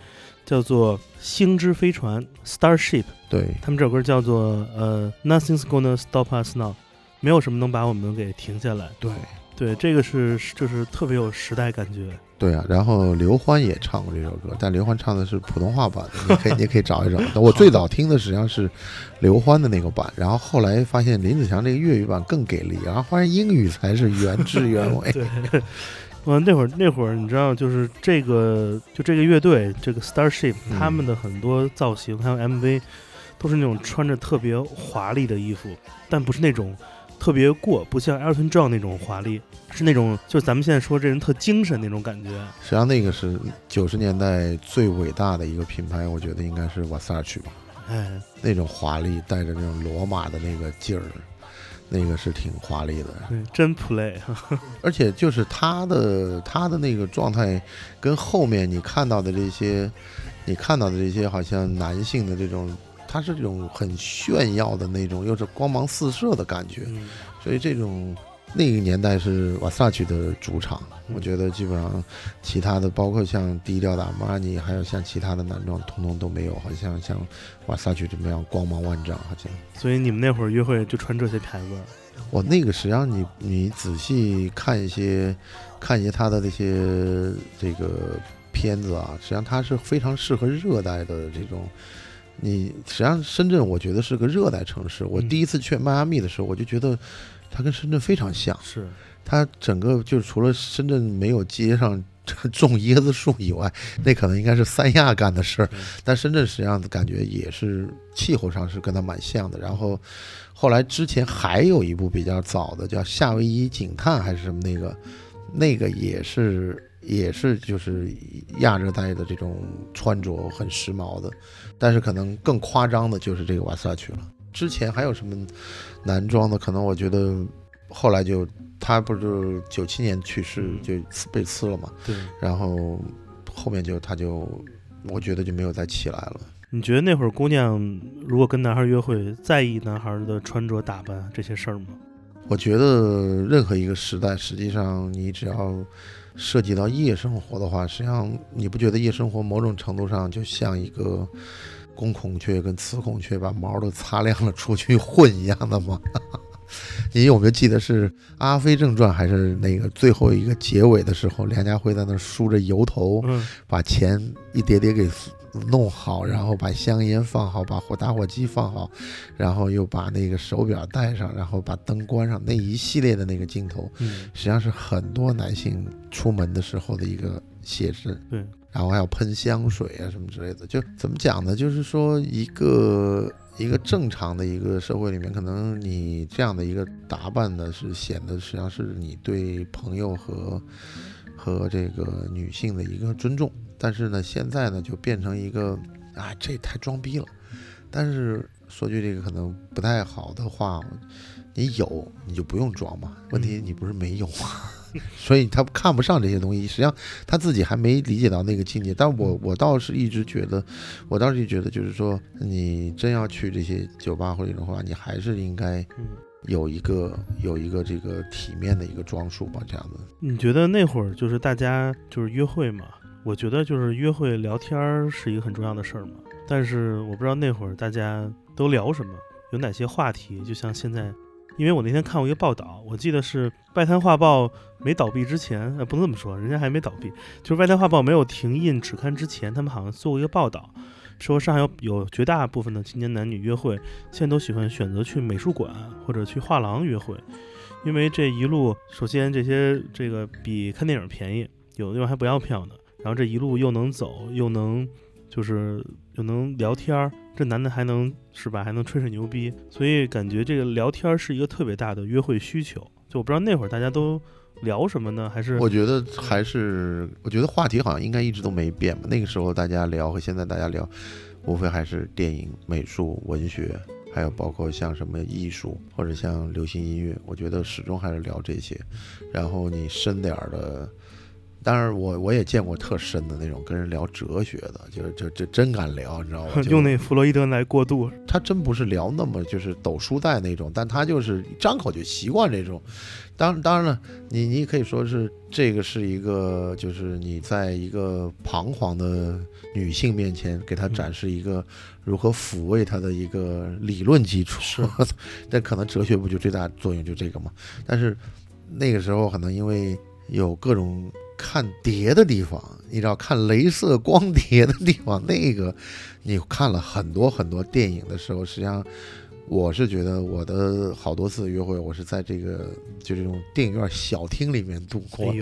叫做星之飞船 （Starship）。对，他们这首歌叫做呃，Nothing's Gonna Stop Us Now，没有什么能把我们给停下来。对，对，这个是就是特别有时代感觉。对啊，然后刘欢也唱过这首歌，但刘欢唱的是普通话版的，你可以你可以找一找。我最早听的实际上是刘欢的那个版，然后后来发现林子祥这个粤语版更给力，然后发现英语才是原汁原味。对，嗯那会儿那会儿你知道，就是这个就这个乐队这个 Starship，嗯他们的很多造型还有 MV 都是那种穿着特别华丽的衣服，但不是那种特别过，不像 Elton John 那种华丽，是那种就是咱们现在说这人特精神那种感觉。实际上那个是九十年代最伟大的一个品牌，我觉得应该是瓦萨曲吧。哎，那种华丽，带着那种罗马的那个劲儿，那个是挺华丽的。对，真 play。而且就是他的他的那个状态，跟后面你看到的这些，你看到的这些好像男性的这种，他是这种很炫耀的那种，又是光芒四射的感觉。嗯，所以这种那个年代是瓦萨曲的主场，我觉得基本上其他的，包括像低调的阿玛尼，还有像其他的男装，通通都没有，好像像瓦萨曲这么样光芒万丈，好像。所以你们那会儿约会就穿这些牌子。我那个实际上你你仔细看一些看一些他的那些这个片子啊，实际上它是非常适合热带的这种。你实际上深圳，我觉得是个热带城市。我嗯第一次去迈阿密的时候，我就觉得它跟深圳非常像。是，它整个就是除了深圳没有街上种椰子树以外，那可能应该是三亚干的事儿嗯。但深圳实际上感觉也是气候上是跟它蛮像的。然后后来之前还有一部比较早的叫《夏威夷警探》还是什么那个，那个也是也是就是亚热带的这种穿着很时髦的，但是可能更夸张的就是这个瓦萨曲了。之前还有什么男装的？可能我觉得后来就他不是九七年去世嗯就被刺了嘛，对。然后后面就他就我觉得就没有再起来了。你觉得那会儿姑娘如果跟男孩约会，在意男孩的穿着打扮这些事儿吗？我觉得任何一个时代，实际上你只要涉及到夜生活的话，实际上你不觉得夜生活某种程度上就像一个公孔雀跟雌孔雀把毛都擦亮了出去混一样的吗？你有没有记得是《阿飞正传》还是那个最后一个结尾的时候，梁家辉在那梳着油头，嗯，把钱一叠叠给弄好，然后把香烟放好，把火打火机放好，然后又把那个手表戴上，然后把灯关上，那一系列的那个镜头，嗯，实际上是很多男性出门的时候的一个写真。对，然后还要喷香水啊什么之类的，就怎么讲呢？就是说一个一个正常的一个社会里面，可能你这样的一个打扮呢，是显得实际上是你对朋友和和这个女性的一个尊重。但是呢，现在呢就变成一个啊，这太装逼了。但是说句这个可能不太好的话，你有你就不用装嘛。问题你不是没有啊，所以他看不上这些东西。实际上他自己还没理解到那个境界。但我我倒是一直觉得，我倒是觉得就是说，你真要去这些酒吧或者的话，你还是应该嗯有一个有一个这个体面的一个装束吧，这样子。你觉得那会儿就是大家就是约会嘛？我觉得就是约会聊天儿是一个很重要的事儿嘛。但是我不知道那会儿大家都聊什么，有哪些话题。就像现在，因为我那天看过一个报道，我记得是《外滩画报》没倒闭之前，呃，不能这么说，人家还没倒闭，就是《外滩画报》没有停印纸刊之前，他们好像做过一个报道，说上海有有绝大部分的青年男女约会，现在都喜欢选择去美术馆或者去画廊约会，因为这一路，首先这些这个比看电影便宜，有的地方还不要票呢，然后这一路又能走，又能就是又能聊天儿，这男的还能是吧，还能吹吹牛逼，所以感觉这个聊天是一个特别大的约会需求。就我不知道那会儿大家都聊什么呢？还是我觉得还是，我觉得话题好像应该一直都没变吧。那个时候大家聊和现在大家聊，无非还是电影、美术、文学，还有包括像什么艺术或者像流行音乐，我觉得始终还是聊这些。然后你深点儿的。当然我，我也见过特深的那种跟人聊哲学的，就是就就真敢聊，你知道吗？用那弗洛伊德来过渡？他真不是聊那么就是抖书袋那种，但他就是张口就习惯这种。当当然了，你你可以说是这个是一个，就是你在一个彷徨的女性面前给她展示一个如何抚慰她的一个理论基础。是，但可能哲学不就最大作用就这个吗？但是那个时候可能因为有各种。看碟的地方，你知道看镭射光碟的地方，那个你看了很多很多电影的时候，实际上我是觉得我的好多次约会，我是在这个就这种电影院小厅里面度过。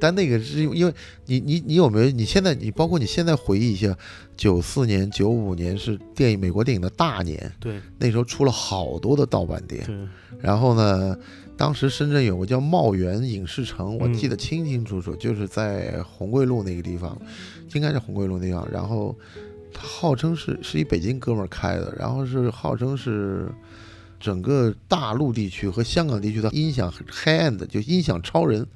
但那个是因为你你你有没有？你现在你包括你现在回忆一下，九四年、九五年是电影美国电影的大年，对，那时候出了好多的盗版碟，然后呢？当时深圳有个叫茂源影视城，我记得清清楚楚，就是在红桂路那个地方，应该是红桂路那样。然后，他号称是是一北京哥们儿开的，然后是号称是整个大陆地区和香港地区的音响 high end，就音响超人，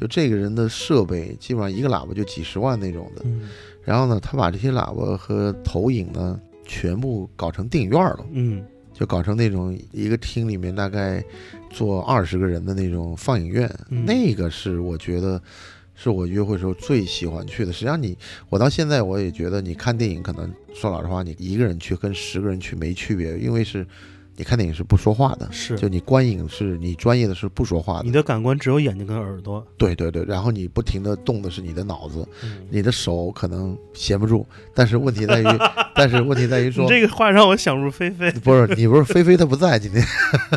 就这个人的设备基本上一个喇叭就几十万那种的。然后呢，他把这些喇叭和投影呢全部搞成电影院了。嗯。就搞成那种一个厅里面大概坐二十个人的那种放映院，那个是我觉得是我约会时候最喜欢去的。实际上，你我到现在我也觉得，你看电影可能说老实话，你一个人去跟十个人去没区别，因为是。你看电影是不说话的，是就你观影是你专业的是不说话的，你的感官只有眼睛跟耳朵。对对对，然后你不停的动的是你的脑子，你的手可能闲不住，但是问题在于，但是问题在于说，这个话让我想入非非。不是你不是菲菲她不在今天，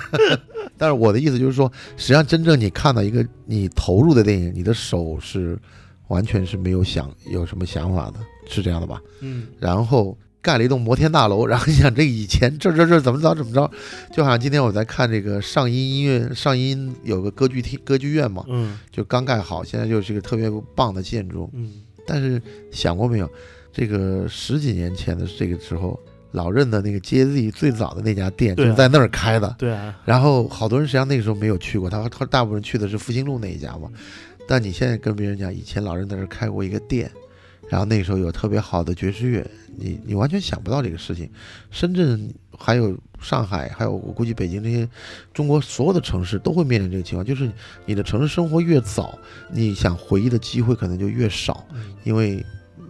但是我的意思就是说，实际上真正你看到一个你投入的电影，你的手是完全是没有想有什么想法的，是这样的吧？嗯，然后。盖了一栋摩天大楼，然后你想这以前这这这怎么着怎么着，就好像今天我在看这个上音音乐上音有个歌剧厅歌剧院嘛，嗯，就刚盖好，现在就是一个特别棒的建筑，嗯，但是想过没有，这个十几年前的这个时候，老任的那个 JZ 最早的那家店就是在那儿开的，对啊，然后好多人实际上那个时候没有去过，他他大部分人去的是复兴路那一家嘛，但你现在跟别人讲，以前老任在这儿开过一个店。然后那时候有特别好的爵士乐，你你完全想不到这个事情。深圳还有上海，还有我估计北京这些中国所有的城市都会面临这个情况，就是你的城市生活越早，你想回忆的机会可能就越少，因为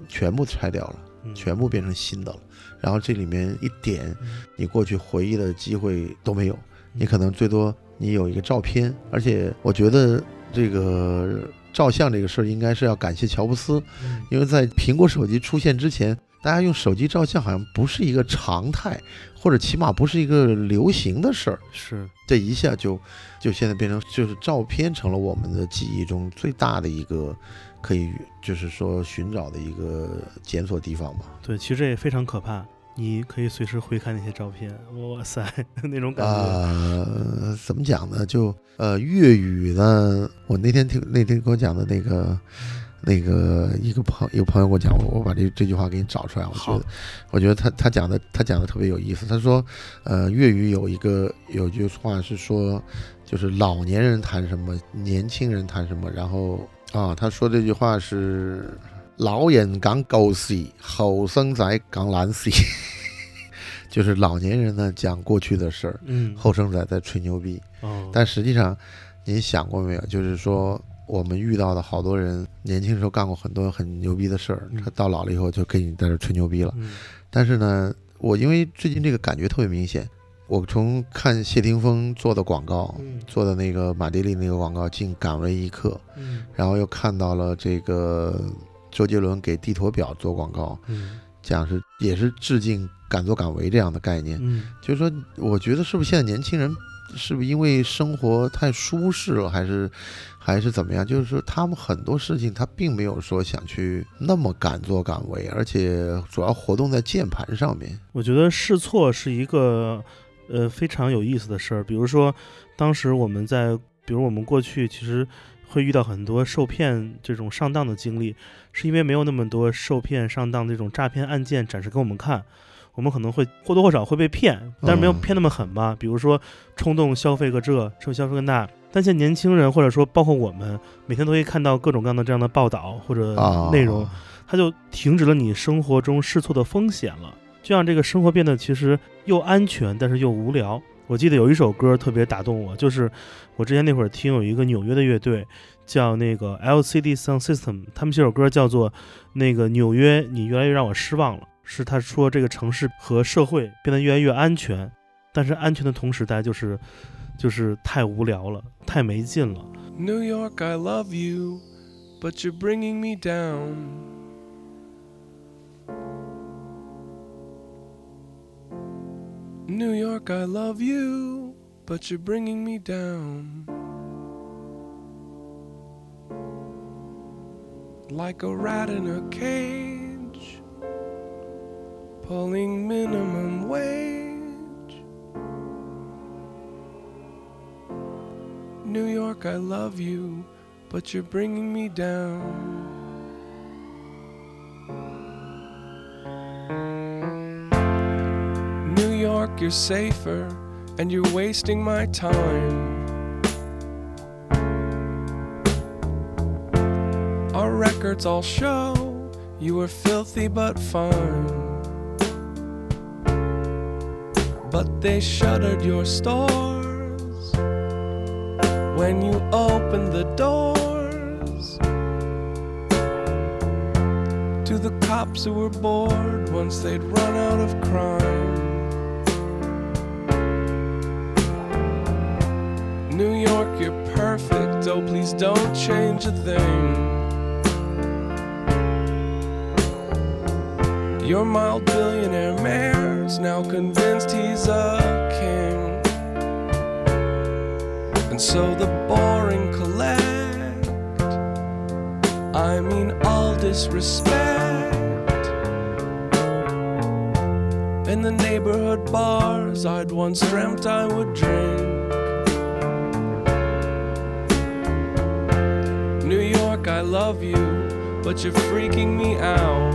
全部拆掉了，全部变成新的了。然后这里面一点你过去回忆的机会都没有，你可能最多你有一个照片，而且我觉得这个。照相这个事儿应该是要感谢乔布斯，因为在苹果手机出现之前，大家用手机照相好像不是一个常态，或者起码不是一个流行的事儿。是这一下就，就现在变成就是照片成了我们的记忆中最大的一个可以就是说寻找的一个检索地方吧。对，其实这也非常可怕。你可以随时回看那些照片，哇塞，那种感觉。呃，怎么讲呢？就呃，粤语呢，我那天听那天给我讲的那个那个一个朋一个朋友给我讲，我我把这这句话给你找出来。我觉得，我觉得他他讲的他讲的特别有意思。他说，呃，粤语有一个有句话是说，就是老年人谈什么，年轻人谈什么。然后啊，他说这句话是。老人讲狗屎，后生仔讲烂屎，就是老年人呢讲过去的事儿，嗯，后生仔在吹牛逼。哦，但实际上，你想过没有？就是说，我们遇到的好多人，年轻时候干过很多很牛逼的事儿嗯，他到老了以后就跟你在这吹牛逼了。嗯。但是呢，我因为最近这个感觉特别明显，我从看谢霆锋做的广告，嗯。做的那个马爹利那个广告进敢为一刻，嗯。然后又看到了这个周杰伦给地陀表做广告，嗯。讲是也是致敬敢作敢为这样的概念。嗯。就是说，我觉得是不是现在年轻人是不是因为生活太舒适了，还是还是怎么样？就是说，他们很多事情他并没有说想去那么敢作敢为，而且主要活动在键盘上面。我觉得试错是一个呃非常有意思的事儿。比如说，当时我们在，比如我们过去其实会遇到很多受骗这种上当的经历，是因为没有那么多受骗上当这种诈骗案件展示给我们看。我们可能会或多或少会被骗，但是没有嗯骗那么狠吧。比如说冲动消费个这，冲动消费个那。但现在年轻人或者说包括我们，每天都会看到各种各样的这样的报道或者啊，内容，它就停止了你生活中试错的风险了，就让这个生活变得其实又安全，但是又无聊。我记得有一首歌特别打动我，就是我之前那会儿听有一个纽约的乐队叫那个 LCD Sound System，他们写首歌叫做那个纽约，你越来越让我失望了。是他说这个城市和社会变得越来越安全，但是安全的同时代就是就是太无聊了，太没劲了。New York, I love you, but you're bringing me down. New York, I love you, but you're bringing me down. Like a rat in a cage, pulling minimum wage. New York, I love you, but you're bringing me down. New York, you're safer, and you're wasting my time. Our records all show you were filthy but fine. But they shuttered your stores when you opened the doors to the cops who were bored once they'd run out of crime. New York, you're perfect. Oh, please don't change a thing. Your mild billionaire mayor's now convinced he's a king. And so the boring collect. I mean, all disrespect. In the neighborhood bars I'd once dreamt I would drink. New York, I love you, but you're freaking me out.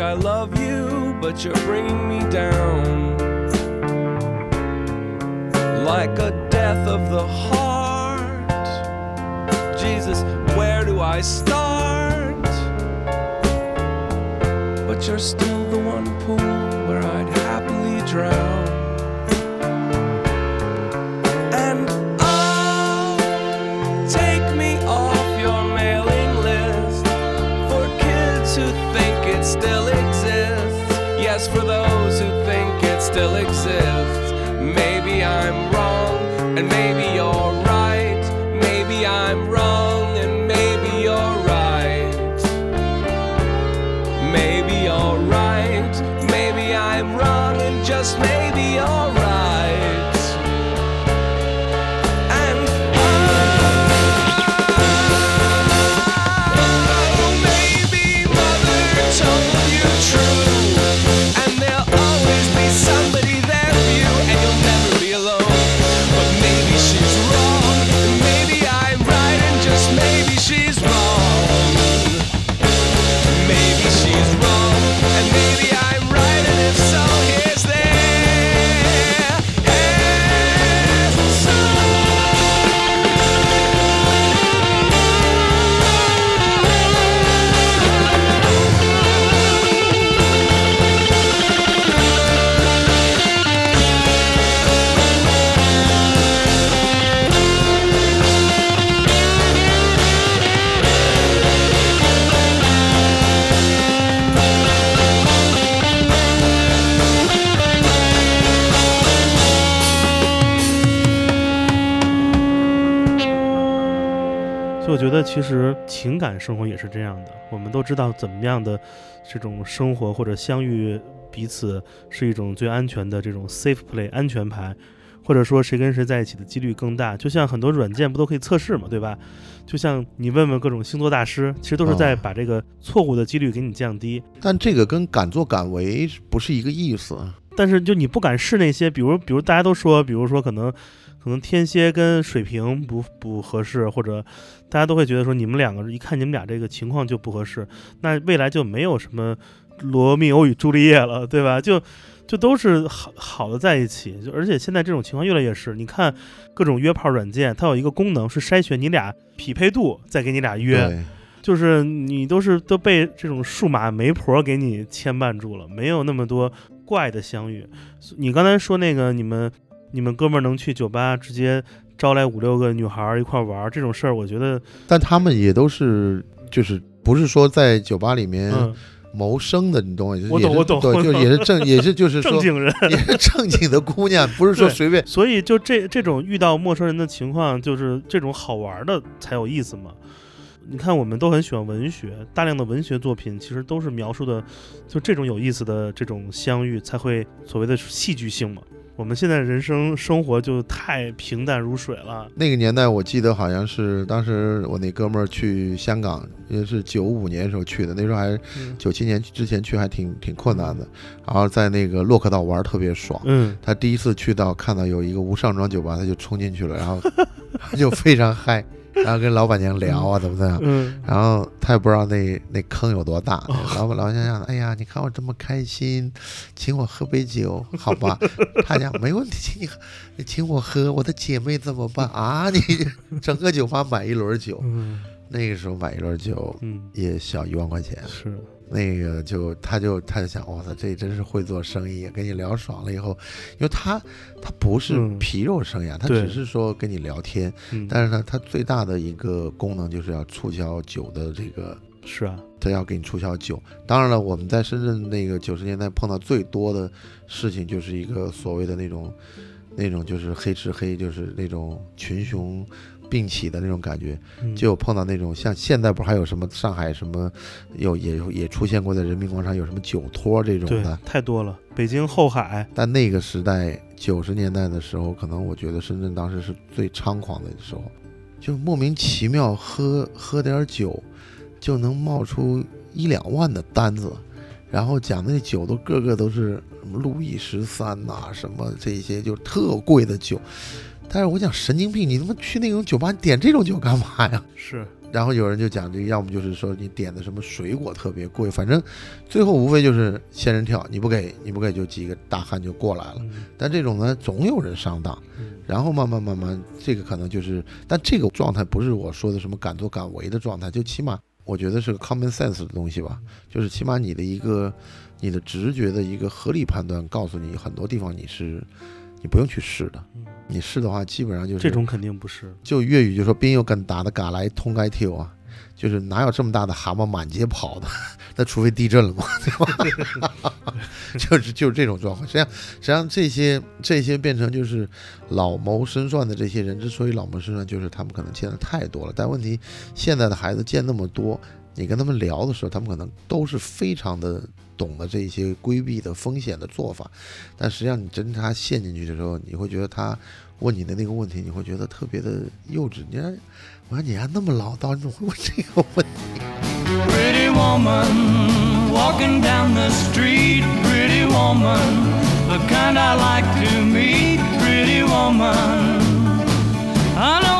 I love you, but you're bringing me down. Like a death of the heart. Jesus, where do I start? But you're still 得其实情感生活也是这样的，我们都知道怎么样的这种生活或者相遇彼此是一种最安全的这种 safe play 安全牌，或者说谁跟谁在一起的几率更大。就像很多软件不都可以测试嘛，对吧？就像你问问各种星座大师，其实都是在哦把这个错误的几率给你降低。但这个跟敢作敢为不是一个意思。但是就你不敢试那些，比如比如大家都说，比如说可能可能天蝎跟水瓶不不合适，或者大家都会觉得说你们两个一看你们俩这个情况就不合适，那未来就没有什么罗密欧与朱丽叶了，对吧？就就都是好好的在一起，就而且现在这种情况越来越是，你看各种约炮软件，它有一个功能是筛选你俩匹配度，再给你俩约。就是你都是都被这种数码媒婆给你牵绊住了，没有那么多怪的相遇。你刚才说那个你们你们哥们儿能去酒吧直接招来五六个女孩儿一块儿玩儿这种事儿，我觉得但他们也都是就是不是说在酒吧里面嗯谋生的，你懂我意思？我懂我懂我懂就也是正也是就是说 正经人。也是正经的姑娘，不是说随便。所以就这这种遇到陌生人的情况，就是这种好玩的才有意思嘛。你看，我们都很喜欢文学，大量的文学作品其实都是描述的，就这种有意思的这种相遇，才会所谓的戏剧性嘛。我们现在人生生活就太平淡如水了，那个年代，我记得好像是当时我那哥们儿去香港，也是九五年时候去的，那时候还嗯。九七年之前去还挺挺困难的，然后在那个洛克道玩儿特别爽。嗯，他第一次去到看到有一个无上装酒吧，他就冲进去了，然后 他就非常嗨，然后跟老板娘聊啊怎么怎么样，嗯，然后他也不知道那那坑有多大，哦老板老板娘想，哎呀，你看我这么开心，请我喝杯酒，好吧？他讲没问题，请你喝，你请我喝，我的姐妹怎么办啊？你整个酒吧买一轮酒，嗯那个时候买一轮酒嗯，也小一万块钱，是，那个就他就他就想，哇塞，这真是会做生意。跟你聊爽了以后，因为他他不是嗯皮肉生涯，他只是说跟你聊天，嗯，但是呢，他最大的一个功能就是要促销酒的这个，是啊，他要给你促销酒。当然了，我们在深圳那个九十年代碰到最多的事情，就是一个所谓的那种那种就是黑吃黑，就是那种群雄。并起的那种感觉，嗯。就有碰到那种像现在不是还有什么上海什么有也也出现过在人民广场有什么酒托这种的，太多了，北京后海，但那个时代九十年代的时候，可能我觉得深圳当时是最猖狂的时候，就莫名其妙喝喝点酒就能冒出一两万的单子，然后讲那酒都个个都是什么路易十三呐、什么这些就特贵的酒。但是我讲神经病，你他妈去那种酒吧点这种酒干嘛呀？是，然后有人就讲这个，要么就是说你点的什么水果特别贵，反正最后无非就是仙人跳，你不给你不给就几个大汉就过来了。嗯。但这种呢，总有人上当，嗯。然后慢慢慢慢，这个可能就是，但这个状态不是我说的什么敢作敢为的状态，就起码我觉得是个 common sense 的东西吧，就是起码你的一个你的直觉的一个合理判断，告诉你很多地方你是你不用去试的。嗯，你是的话基本上就是这种肯定不是，就粤语就说边有敢打的嘎来通该跳啊，就是哪有这么大的蛤蟆满街跑的？那除非地震了嘛，对吧？就是就是这种状况。实际上，实际上这些这些变成就是老谋深算的这些人，之所以老谋深算，就是他们可能见的太多了。但问题，现在的孩子见那么多，你跟他们聊的时候，他们可能都是非常的懂得这些规避的风险的做法。但实际上，你真他陷进去的时候，你会觉得他问你的那个问题，你会觉得特别的幼稚。你看，我说你还那么老道，你怎么会问这个问题？Pretty woman walking down the street. Pretty woman, the kind I like to meet. Pretty woman, I don't